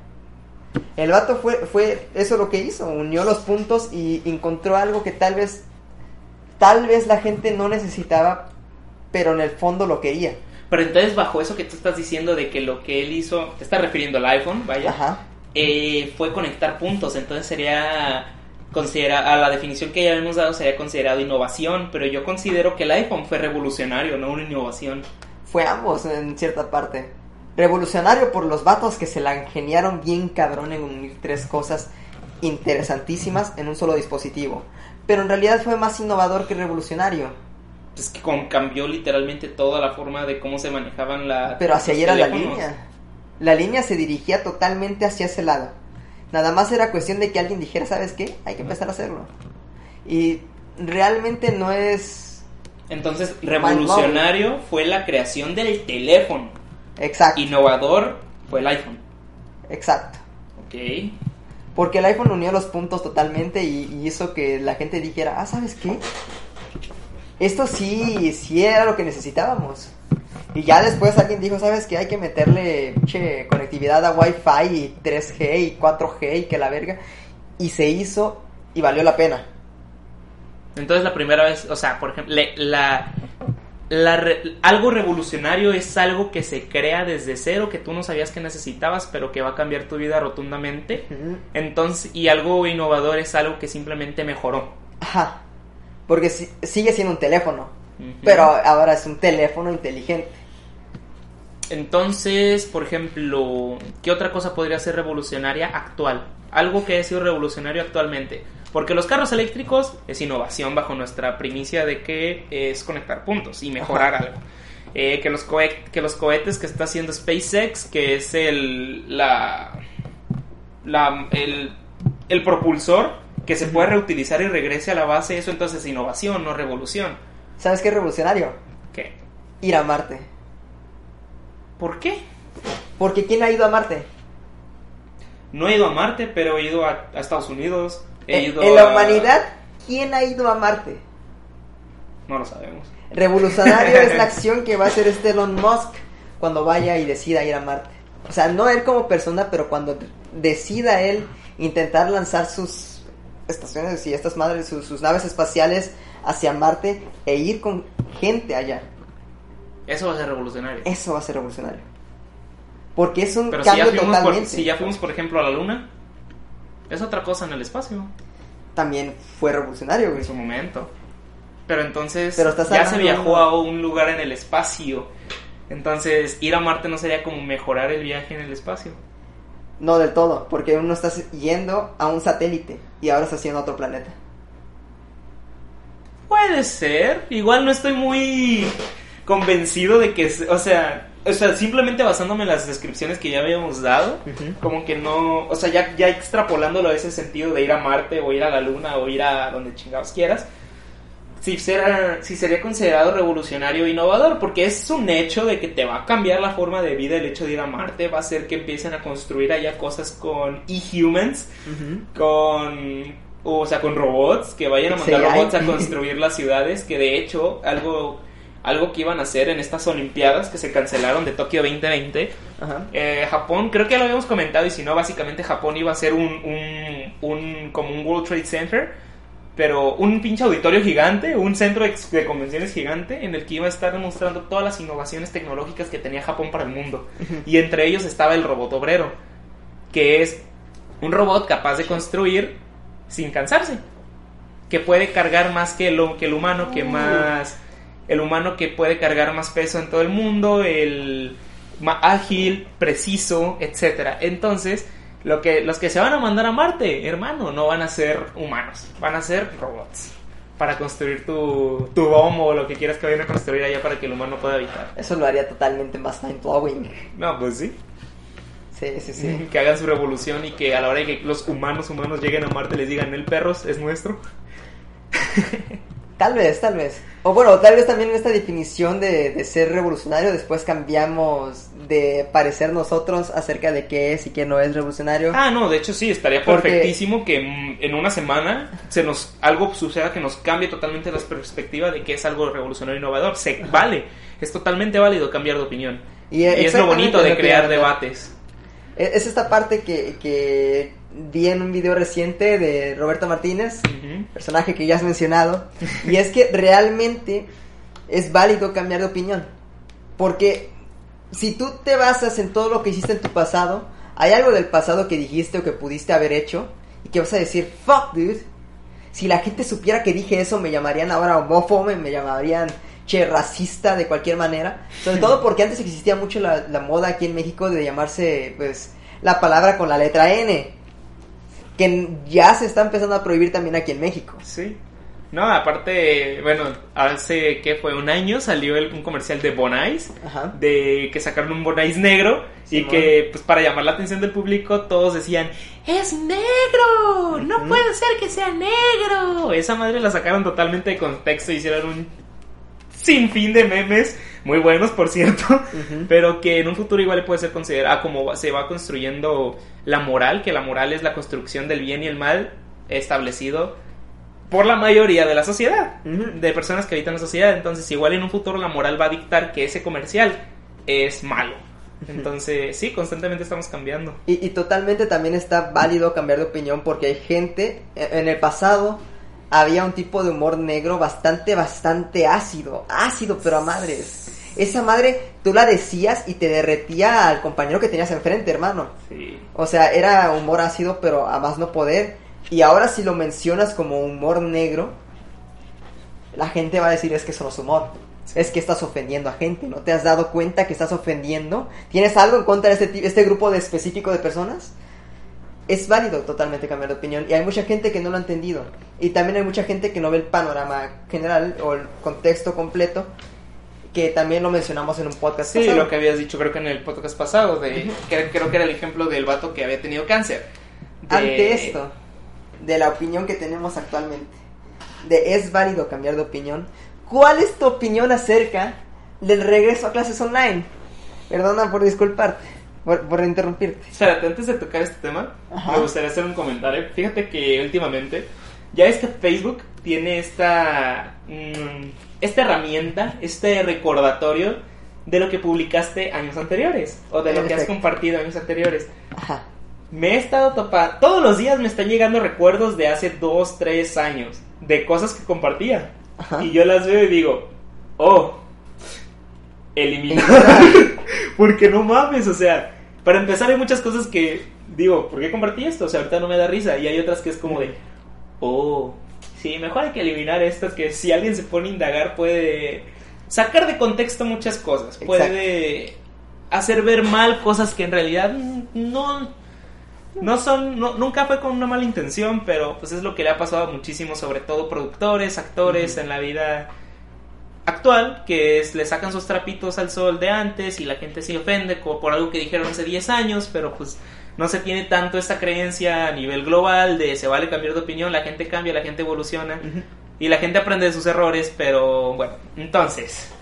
El vato fue, fue eso lo que hizo, unió los puntos y encontró algo que tal vez, tal vez la gente no necesitaba, pero en el fondo lo quería. Pero entonces, bajo eso que tú estás diciendo de que lo que él hizo, te está refiriendo al iPhone, vaya, Ajá. eh, fue conectar puntos. Entonces sería, considera, a la definición que ya hemos dado, sería considerado innovación. Pero yo considero que el iPhone fue revolucionario, no una innovación. Fue ambos en cierta parte. Revolucionario por los vatos que se la ingeniaron bien cabrón en unir tres cosas interesantísimas en un solo dispositivo. Pero en realidad fue más innovador que revolucionario. Es que con- cambió literalmente toda la forma de cómo se manejaban la, Pero hacia ahí era la línea. La línea se dirigía totalmente hacia ese lado. Nada más era cuestión de que alguien dijera, ¿sabes qué? Hay que empezar a hacerlo. Y realmente no es Entonces, revolucionario fue la creación del teléfono. exacto. Innovador fue el iPhone. Exacto. Ok. Porque el iPhone unió los puntos totalmente y, y hizo que la gente dijera, ah, ¿sabes qué? Esto sí, sí era lo que necesitábamos. Y ya después alguien dijo, ¿sabes qué? Hay que meterle che, conectividad a Wi-Fi y 3G y 4G y que la verga. Y se hizo y valió la pena. Entonces la primera vez, o sea, por ejemplo, le- la, la re- algo revolucionario es algo que se crea desde cero, que tú no sabías que necesitabas, pero que va a cambiar tu vida rotundamente. Entonces, y algo innovador es algo que simplemente mejoró. Ajá. Porque si- sigue siendo un teléfono. Pero ahora es un teléfono inteligente. Entonces, por ejemplo, ¿qué otra cosa podría ser revolucionaria actual? Algo que haya sido revolucionario actualmente. Porque los carros eléctricos es innovación bajo nuestra primicia de que es conectar puntos y mejorar Ajá. algo. Eh, que, los que los cohetes que está haciendo SpaceX, que es el, la, la- el, el propulsor que se puede reutilizar y regrese a la base, eso entonces es innovación, no revolución. ¿Sabes qué es revolucionario? ¿Qué? Ir a Marte. ¿Por qué? Porque ¿quién ha ido a Marte? No he ido a Marte, pero he ido a, a Estados Unidos. He En, ido en la a- humanidad, ¿quién ha ido a Marte? No lo sabemos. Revolucionario es la acción que va a hacer este Elon Musk cuando vaya y decida ir a Marte. O sea, no él como persona, pero cuando decida él intentar lanzar sus estaciones y estas madres, sus, sus naves espaciales hacia Marte e ir con gente allá. Eso va a ser revolucionario. Eso va a ser revolucionario. Porque es un Pero si ya, cambio fuimos por, totalmente. si ya fuimos, por ejemplo, a la Luna, es otra cosa en el espacio, También fue revolucionario, güey. en su momento. Pero entonces Pero ya se viajó a un lugar en el espacio. Entonces, ir a Marte no sería como mejorar el viaje en el espacio. No del todo, porque uno está yendo a un satélite y ahora está haciendo otro planeta. Puede ser. Igual no estoy muy convencido de que, o sea, o sea, simplemente basándome en las descripciones que ya habíamos dado, como que no, o sea, ya, ya extrapolándolo a ese sentido de ir a Marte o ir a la Luna o ir a donde chingados quieras, si, será, si sería considerado revolucionario e innovador, porque es un hecho de que te va a cambiar la forma de vida el hecho de ir a Marte, va a hacer que empiecen a construir allá cosas con e-humans, con o sea, con robots, que vayan a mandar robots a construir las ciudades, que de hecho, algo algo que iban a hacer en estas Olimpiadas que se cancelaron de Tokio 2020. Eh, Japón, creo que ya lo habíamos comentado y si no, básicamente Japón iba a ser un, un, un, como un World Trade Center, pero un pinche auditorio gigante, un centro de, convenciones gigante en el que iba a estar demostrando todas las innovaciones tecnológicas que tenía Japón para el mundo. Y entre ellos estaba el robot obrero, que es un robot capaz de construir sin cansarse, que puede cargar más que, lo, que el humano, que uh. más el humano que puede cargar más peso en todo el mundo, el más ágil, preciso, etcétera. Entonces, lo que, los que se van a mandar a Marte, hermano, no van a ser humanos, van a ser robots para construir tu, tu o lo que quieras que vayan a construir allá para que el humano pueda habitar. Eso lo haría totalmente más mind blowing. No, pues sí. Sí, sí, sí. Que hagan su revolución y que a la hora de que los humanos humanos lleguen a Marte les digan, el perros es nuestro. Tal vez, tal vez. O bueno, tal vez también en esta definición de, ser revolucionario después cambiamos de parecer nosotros acerca de qué es y qué no es revolucionario. Ah, no, de hecho sí, estaría perfectísimo que en una semana se nos algo suceda que nos cambie totalmente la perspectiva de qué es algo revolucionario innovador. Se vale, es totalmente válido cambiar de opinión. Y, es lo bonito de crear debates. Es esta parte que, que vi en un video reciente de Roberto Martínez, personaje que ya has mencionado, y es que realmente es válido cambiar de opinión. Porque si tú te basas en todo lo que hiciste en tu pasado, hay algo del pasado que dijiste o que pudiste haber hecho, y que vas a decir, fuck, dude. Si la gente supiera que dije eso, me llamarían ahora homófobo, me llamarían che racista de cualquier manera. Sobre todo porque antes existía mucho la, la moda aquí en México de llamarse, pues, la palabra con la letra N que ya se está empezando a prohibir también aquí en México. Sí. No, aparte, bueno, hace que fue un año salió el, un comercial de Bonais, de que sacaron un Bonais negro y que pues para llamar la atención del público todos decían, "Es negro, no puede ser que sea negro." Esa madre la sacaron totalmente de contexto y hicieron un sinfín de memes muy buenos, por cierto, pero que en un futuro igual puede ser considerada como se va construyendo la moral, que la moral es la construcción del bien y el mal establecido por la mayoría de la sociedad, de personas que habitan la sociedad. Entonces, igual en un futuro la moral va a dictar que ese comercial es malo. Entonces, sí, constantemente estamos cambiando. Y, y, totalmente también está válido cambiar de opinión porque hay gente en el pasado había un tipo de humor negro bastante, bastante ácido. Ácido, pero a madres. Esa madre, tú la decías y te derretía al compañero que tenías enfrente, hermano. Sí. O sea, era humor ácido, pero a más no poder. Y ahora si lo mencionas como humor negro, la gente va a decir es que eso no es humor. Es que estás ofendiendo a gente, ¿no te has dado cuenta que estás ofendiendo? ¿Tienes algo en contra de este, este grupo de específico de personas? Es válido totalmente cambiar de opinión y hay mucha gente que no lo ha entendido y también hay mucha gente que no ve el panorama general o el contexto completo que también lo mencionamos en un podcast sí lo que habías dicho creo que en el podcast pasado de que, creo que era el ejemplo del vato que había tenido cáncer. Ante esto de la opinión que tenemos actualmente de es válido cambiar de opinión ¿cuál es tu opinión acerca del regreso a clases online? perdona por disculparte por, interrumpirte. Espérate, antes de tocar este tema, me gustaría hacer un comentario. Fíjate que últimamente, ya es que Facebook tiene esta, mm, esta herramienta, este recordatorio de lo que publicaste años anteriores o de lo que has compartido años anteriores. Ajá. Me he estado topando, todos los días me están llegando recuerdos de hace dos, tres años, de cosas que compartía. Y yo las veo y digo, oh, eliminar. Porque no mames, o sea, para empezar, hay muchas cosas que digo, ¿por qué compartí esto? O sea, ahorita no me da risa. Y hay otras que es como de, oh, sí, mejor hay que eliminar estas que si alguien se pone a indagar puede sacar de contexto muchas cosas. Puede hacer ver mal cosas que en realidad no, no son, nunca fue con una mala intención, pero pues es lo que le ha pasado a muchísimos, sobre todo productores, actores en la vida actual, que es, le sacan sus trapitos al sol de antes y la gente se ofende por algo que dijeron hace 10 años, pero pues no se tiene tanto esta creencia a nivel global de se vale cambiar de opinión, la gente cambia, la gente evoluciona y la gente aprende de sus errores, pero bueno, entonces,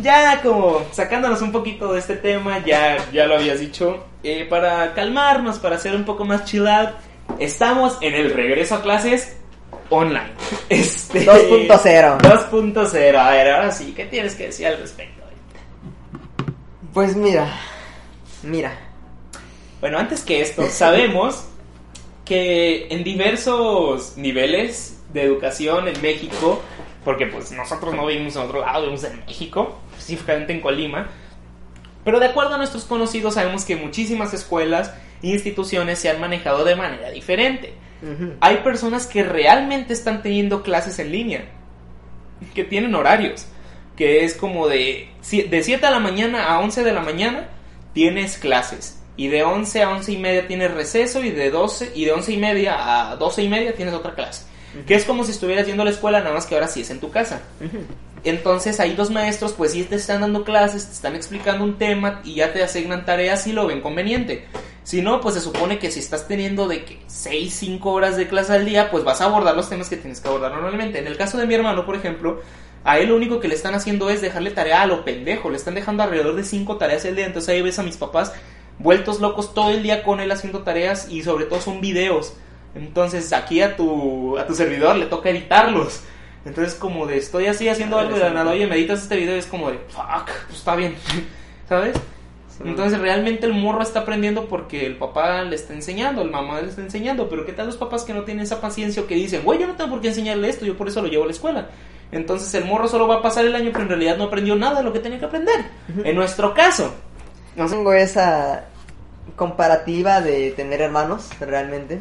ya como sacándonos un poquito de este tema, ya, ya lo habías dicho, eh, para calmarnos, para hacer un poco más chill out, estamos en el regreso a clases online. Este, 2.0. 2.0. A ver, ahora sí, ¿qué tienes que decir al respecto? Pues mira, mira. Bueno, antes que esto, sabemos que en diversos niveles de educación en México, porque pues nosotros no vivimos en otro lado, vivimos en México, específicamente en Colima, pero de acuerdo a nuestros conocidos sabemos que muchísimas escuelas e instituciones se han manejado de manera diferente. Hay personas que realmente están teniendo clases en línea, que tienen horarios, que es como de, de 7 de la mañana a 11 de la mañana tienes clases. Y de 11 a 11 y media tienes receso y de 12 y de 11 y media a 12 y media tienes otra clase. Que es como si estuvieras yendo a la escuela, nada más que ahora sí es en tu casa. Entonces ahí los maestros pues sí te están dando clases, te están explicando un tema y ya te asignan tareas y lo ven conveniente. Si no, pues se supone que si estás teniendo de que 6, 5 horas de clase al día, pues vas a abordar los temas que tienes que abordar normalmente. En el caso de mi hermano, por ejemplo, a él lo único que le están haciendo es dejarle tarea a lo pendejo. Le están dejando alrededor de 5 tareas al día. Entonces ahí ves a mis papás vueltos locos todo el día con él haciendo tareas y sobre todo son videos. Entonces aquí a tu, a tu servidor le toca editarlos. Entonces como de estoy así haciendo algo de la nada, oye, me editas este video y es como de, fuck, pues está bien, ¿sabes? Entonces realmente el morro está aprendiendo porque el papá le está enseñando, el mamá le está enseñando, pero ¿qué tal los papás que no tienen esa paciencia o que dicen, güey, yo no tengo por qué enseñarle esto, yo por eso lo llevo a la escuela? Entonces el morro solo va a pasar el año, pero en realidad no aprendió nada de lo que tenía que aprender. En nuestro caso. No tengo esa comparativa de tener hermanos, realmente.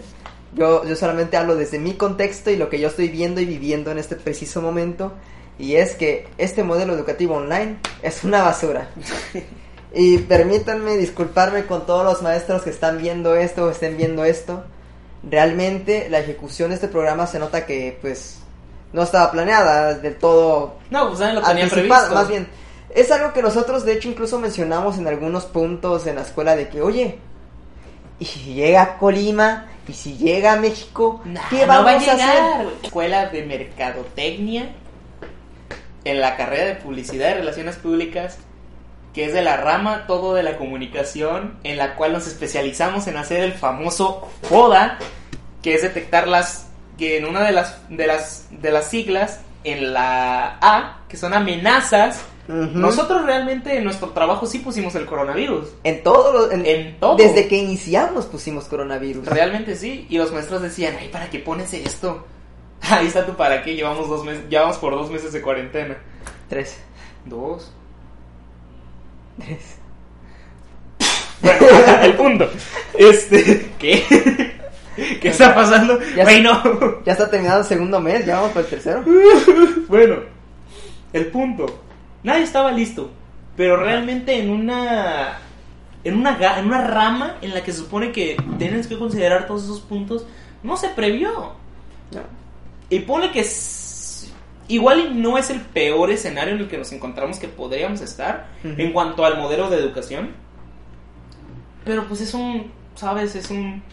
Yo, yo solamente hablo desde mi contexto y lo que yo estoy viendo y viviendo en este preciso momento. Y es que este modelo educativo online es una basura. Y permítanme disculparme con todos los maestros que están viendo esto o estén viendo esto. Realmente la ejecución de este programa se nota que pues no estaba planeada del todo. No, pues lo tenía previsto. Más bien, es algo que nosotros de hecho incluso mencionamos en algunos puntos en la escuela de que, oye, y si llega a Colima y si llega a México, ¿qué vamos a, hacer? Escuela de Mercadotecnia en la carrera de Publicidad y Relaciones Públicas que es de la rama todo de la comunicación, en la cual nos especializamos en hacer el famoso FODA, que es detectar las que en una de las de las de las siglas en la A, que son amenazas, nosotros realmente en nuestro trabajo sí pusimos el coronavirus. En todo, en, todo. Desde que iniciamos pusimos coronavirus. Realmente sí. Y los maestros decían, ay, ¿para qué pones esto? Ahí está tu para qué. Llevamos dos meses, llevamos por dos meses de cuarentena. Tres. Dos. Bueno, el punto. Este, ¿qué? ¿Qué está pasando? Ya, ya está terminado el segundo mes, ya vamos por el tercero. bueno, el punto. Nadie estaba listo, pero realmente en una en una en una rama en la que se supone que tienes que considerar todos esos puntos, no se previó. Y pone que Igual no es el peor escenario en el que nos encontramos que podríamos estar en cuanto al modelo de educación. Pero pues es un, ¿sabes? Es un...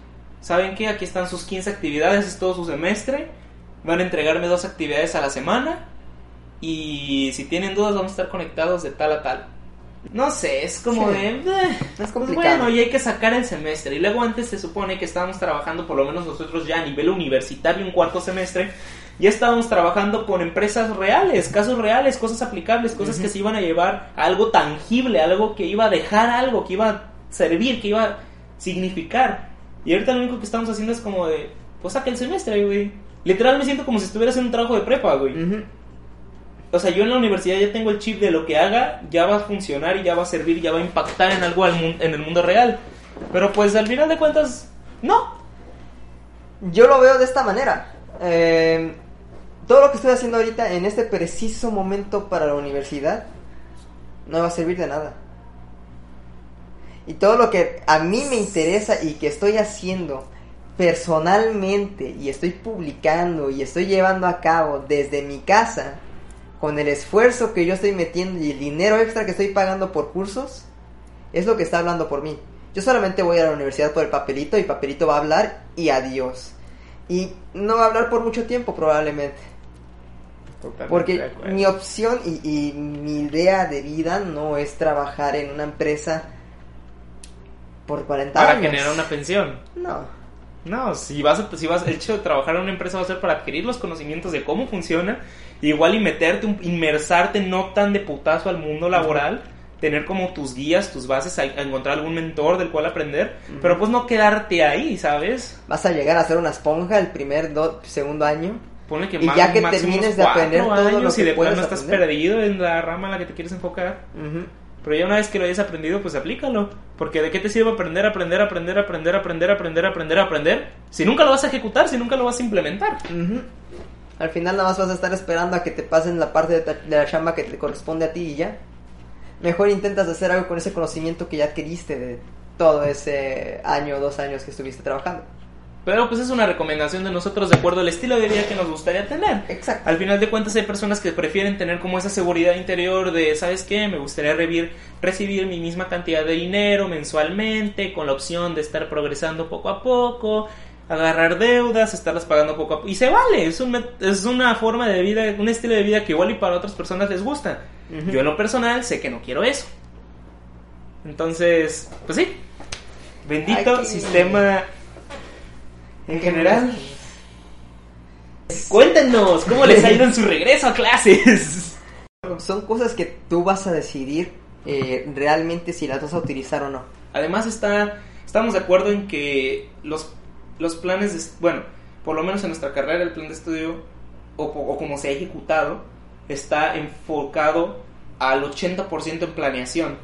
¿Saben qué? Aquí están sus 15 actividades, es todo su semestre. Van a entregarme dos actividades a la semana. Y si tienen dudas vamos a estar conectados de tal a tal. No sé, es como de... Eh, es complicado. bueno, y hay que sacar el semestre. Y luego antes se supone que estábamos trabajando, por lo menos nosotros ya a nivel universitario, un cuarto semestre, ya estábamos trabajando con empresas reales, casos reales, cosas aplicables, cosas que se iban a llevar a algo tangible, algo que iba a dejar algo, que iba a servir, que iba a significar. Y ahorita lo único que estamos haciendo es como de, pues saca el semestre, güey. Literal me siento como si estuviera haciendo un trabajo de prepa, güey. O sea, yo en la universidad ya tengo el chip de lo que haga, ya va a funcionar y ya va a servir, ya va a impactar en algo en el mundo real. Pero pues al final de cuentas, no. Yo lo veo de esta manera. Eh, todo lo que estoy haciendo ahorita en este preciso momento para la universidad no va a servir de nada. Y todo lo que a mí me interesa y que estoy haciendo personalmente y estoy publicando y estoy llevando a cabo desde mi casa con el esfuerzo que yo estoy metiendo y el dinero extra que estoy pagando por cursos, es lo que está hablando por mí. Yo solamente voy a la universidad por el papelito y el papelito va a hablar y adiós. Y no va a hablar por mucho tiempo probablemente. Totalmente Porque mi opción y, y mi idea de vida no es trabajar en una empresa por 40 Para años. generar una pensión. No. No, si vas, a- si vas, el hecho de trabajar en una empresa va a ser para adquirir los conocimientos de cómo funciona, igual y meterte, inmersarte no tan de putazo al mundo laboral, tener como tus guías, tus bases, a, encontrar algún mentor del cual aprender, pero pues no quedarte ahí, ¿sabes? Vas a llegar a ser una esponja el primer, do- segundo año. Ponle que Y más- ya que termines de aprender todo lo años que y de plano estás perdido en la rama en la que te quieres enfocar. Pero ya una vez que lo hayas aprendido, pues aplícalo. Porque ¿de qué te sirve aprender, aprender, aprender, aprender, aprender, aprender, aprender, aprender? Si nunca lo vas a ejecutar, si nunca lo vas a implementar. Al final nada más vas a estar esperando a que te pasen la parte de, ta- de la chamba que te corresponde a ti y ya. Mejor intentas hacer algo con ese conocimiento que ya adquiriste de todo ese año o dos años que estuviste trabajando. Pero pues es una recomendación de nosotros de acuerdo al estilo de vida que nos gustaría tener. Exacto. Al final de cuentas hay personas que prefieren tener como esa seguridad interior de, ¿sabes qué? Me gustaría revir- recibir mi misma cantidad de dinero mensualmente con la opción de estar progresando poco a poco, agarrar deudas, estarlas pagando poco a poco. Y se vale, es, un es una forma de vida, un estilo de vida que igual y para otras personas les gusta. Yo en lo personal sé que no quiero eso. Entonces, pues sí. Bendito sistema en general. Cuéntenos, ¿cómo les ha ido en su regreso a clases? Son cosas que tú vas a decidir eh, realmente si las vas a utilizar o no. Además está, estamos de acuerdo en que los, los planes, de, bueno, por lo menos en nuestra carrera el plan de estudio, o, o como se ha ejecutado, está enfocado al 80% en planeación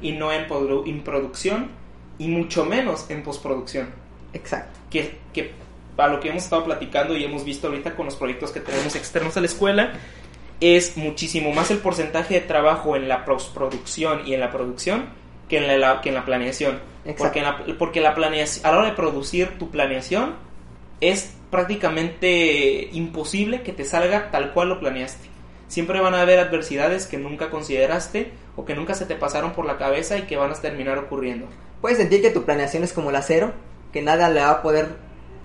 y no en, produ- en producción y mucho menos en postproducción. Exacto. que, que a lo que hemos estado platicando y hemos visto ahorita con los proyectos que tenemos externos a la escuela, es muchísimo más el porcentaje de trabajo en la postproducción y en la producción que en la, que en la planeación. Exacto. Porque, en la, porque la planeación, a la hora de producir tu planeación, es prácticamente imposible que te salga tal cual lo planeaste. Siempre van a haber adversidades que nunca consideraste o que nunca se te pasaron por la cabeza y que van a terminar ocurriendo. Puedes sentir que tu planeación es como el acero, que nada le va a poder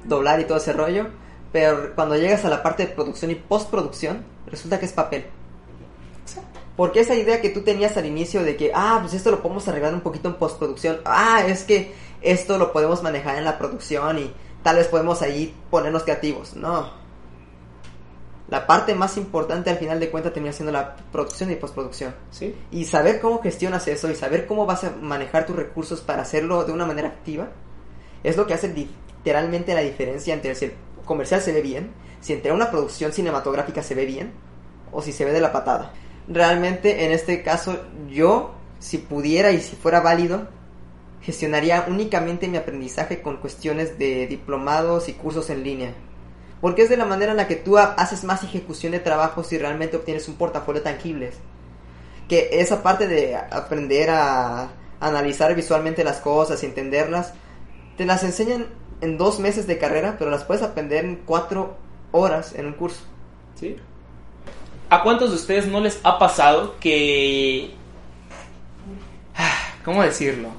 doblar y todo ese rollo, pero cuando llegas a la parte de producción y postproducción, resulta que es papel. Porque esa idea que tú tenías al inicio de que, ah, pues esto lo podemos arreglar un poquito en postproducción, ah, es que esto lo podemos manejar en la producción y tal vez podemos ahí ponernos creativos. No. La parte más importante al final de cuentas termina siendo la producción y postproducción. ¿Sí? Y saber cómo gestionas eso y saber cómo vas a manejar tus recursos para hacerlo de una manera activa es lo que hace literalmente la diferencia entre si el comercial se ve bien, si entre una producción cinematográfica se ve bien o si se ve de la patada. Realmente en este caso yo, si pudiera y si fuera válido, gestionaría únicamente mi aprendizaje con cuestiones de diplomados y cursos en línea. Porque es de la manera en la que tú ha- haces más ejecución de trabajos y realmente obtienes un portafolio tangibles que esa parte de aprender a analizar visualmente las cosas y entenderlas, te las enseñan en dos meses de carrera, pero las puedes aprender en cuatro horas en un curso. ¿Sí? ¿A cuántos de ustedes no les ha pasado que... Ah, ¿Cómo decirlo?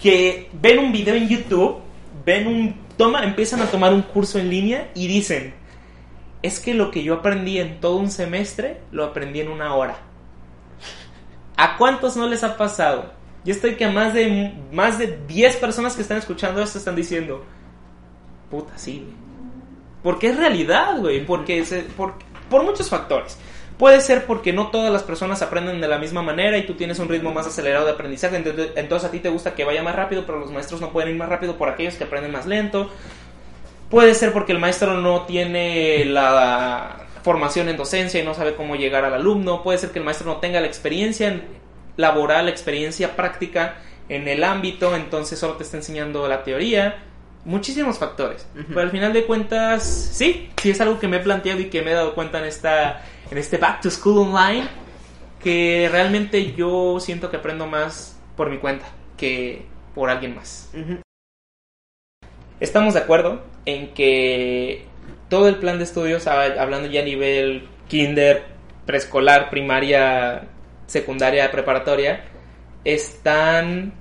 Que ven un video en YouTube, ven un... Toma, empiezan a tomar un curso en línea y dicen, es que lo que yo aprendí en todo un semestre, lo aprendí en una hora. ¿A cuántos no les ha pasado? Yo estoy que a más de, más de 10 personas que están escuchando esto están diciendo, puta, sí, güey. Porque es realidad, güey. Porque se- por, por muchos factores. Puede ser porque no todas las personas aprenden de la misma manera y tú tienes un ritmo más acelerado de aprendizaje. Entonces, entonces a ti te gusta que vaya más rápido, pero los maestros no pueden ir más rápido por aquellos que aprenden más lento. Puede ser porque el maestro no tiene la formación en docencia y no sabe cómo llegar al alumno. Puede ser que el maestro no tenga la experiencia en- laboral, la experiencia práctica en el ámbito, entonces solo te está enseñando la teoría. muchísimos factores. Pero al final de cuentas, sí, sí es algo que me he planteado y que me he dado cuenta en esta en este Back to School Online que realmente yo siento que aprendo más por mi cuenta que por alguien más. Estamos de acuerdo en que todo el plan de estudios, hablando ya a nivel kinder, preescolar, primaria, secundaria, preparatoria, están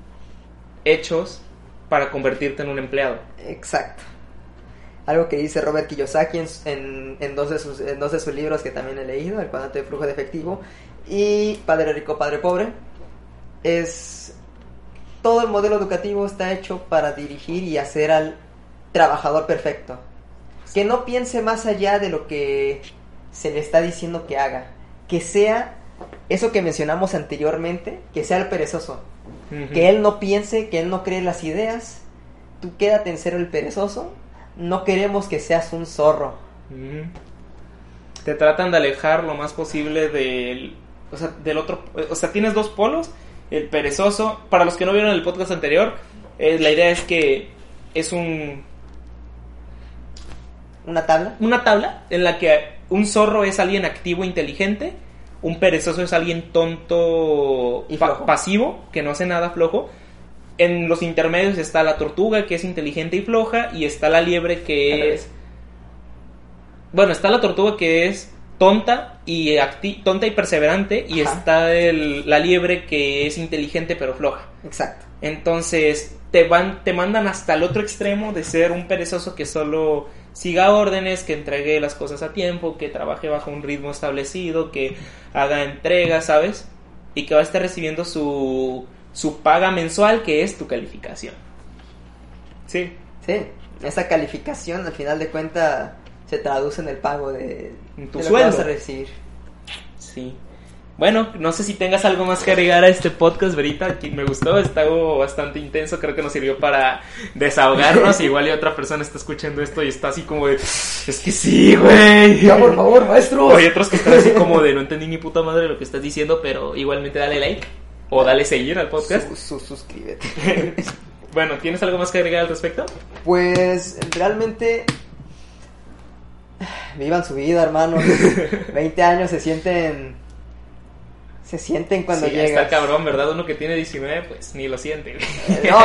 hechos para convertirte en un empleado. Exacto. Algo que dice Robert Kiyosaki en, en, dos, de sus, en dos de sus libros que también he leído, El cuadrante de flujo de efectivo y Padre Rico, Padre Pobre, es todo el modelo educativo está hecho para dirigir y hacer al trabajador perfecto. Que no piense más allá de lo que se le está diciendo que haga. Que sea eso que mencionamos anteriormente, que sea el perezoso. Que él no piense, que él no cree las ideas. Tú quédate en ser el perezoso. No queremos que seas un zorro. Te tratan de alejar lo más posible del, o sea, del otro, o sea, tienes dos polos, el perezoso. Para los que no vieron el podcast anterior, eh, la idea es que es un una tabla, una tabla en la que un zorro es alguien activo, inteligente un perezoso es alguien tonto y pasivo, que no hace nada flojo. En los intermedios está la tortuga, que es inteligente y floja, y está la liebre, que es... Bueno, está la tortuga, que es tonta y tonta y perseverante, y está la liebre, que es inteligente pero floja. Exacto. Entonces, te, van, te mandan hasta el otro extremo de ser un perezoso que solo siga órdenes, que entregue las cosas a tiempo, que trabaje bajo un ritmo establecido, que haga entregas, ¿sabes? Y que va a estar recibiendo su, su paga mensual, que es tu calificación. Sí. Sí, esa calificación al final de cuentas se traduce en el pago de, tu sueldo. que vas a recibir. Sí. Bueno, no sé si tengas algo más que agregar a este podcast, Verita. Me gustó, está bastante intenso. Creo que nos sirvió para desahogarnos. Igual y otra persona está escuchando esto y está así como de. Es que sí, güey. Ya, por favor, maestro. Hay otros que están así como de no entendí ni puta madre lo que estás diciendo, pero igualmente dale like o dale seguir al podcast. suscríbete. bueno, ¿tienes algo más que agregar al respecto? Pues realmente vivan su vida, hermano. 20 años se sienten se sienten cuando sí, llegas. Está cabrón, ¿verdad? Uno que tiene 19, pues ni lo siente. Eh, no,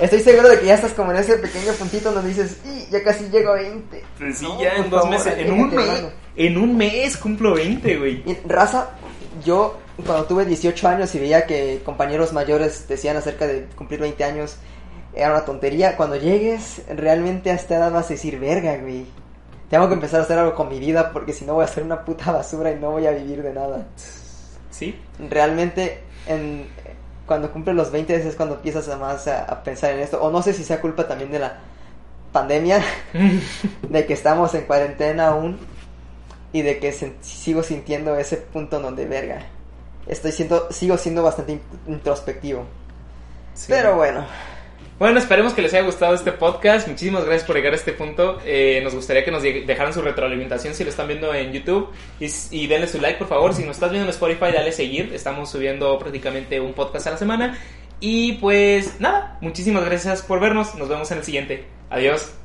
estoy seguro de que ya estás como en ese pequeño puntito donde dices, y ya casi llego a 20. Pues sí, ya en dos meses, en un mes, en un mes cumplo 20, güey. raza, yo cuando tuve 18 años y veía que compañeros mayores decían acerca de cumplir 20 años, era una tontería. Cuando llegues, realmente a esta edad vas a decir, verga, güey. Tengo que empezar a hacer algo con mi vida porque si no voy a ser una puta basura y no voy a vivir de nada. Sí. Realmente, en, cuando cumple los 20 es cuando empiezas a más a, pensar en esto. O no sé si sea culpa también de la pandemia, de que estamos en cuarentena aún y de que sigo sintiendo ese punto donde verga. Estoy siendo, sigo siendo bastante introspectivo. Pero bueno. Bueno, esperemos que les haya gustado este podcast. Muchísimas gracias por llegar a este punto. Eh, nos gustaría que nos dejaran su retroalimentación si lo están viendo en YouTube. Y, denle su like, por favor. Si nos estás viendo en Spotify, dale seguir. Estamos subiendo prácticamente un podcast a la semana. Y pues nada, muchísimas gracias por vernos. Nos vemos en el siguiente. Adiós.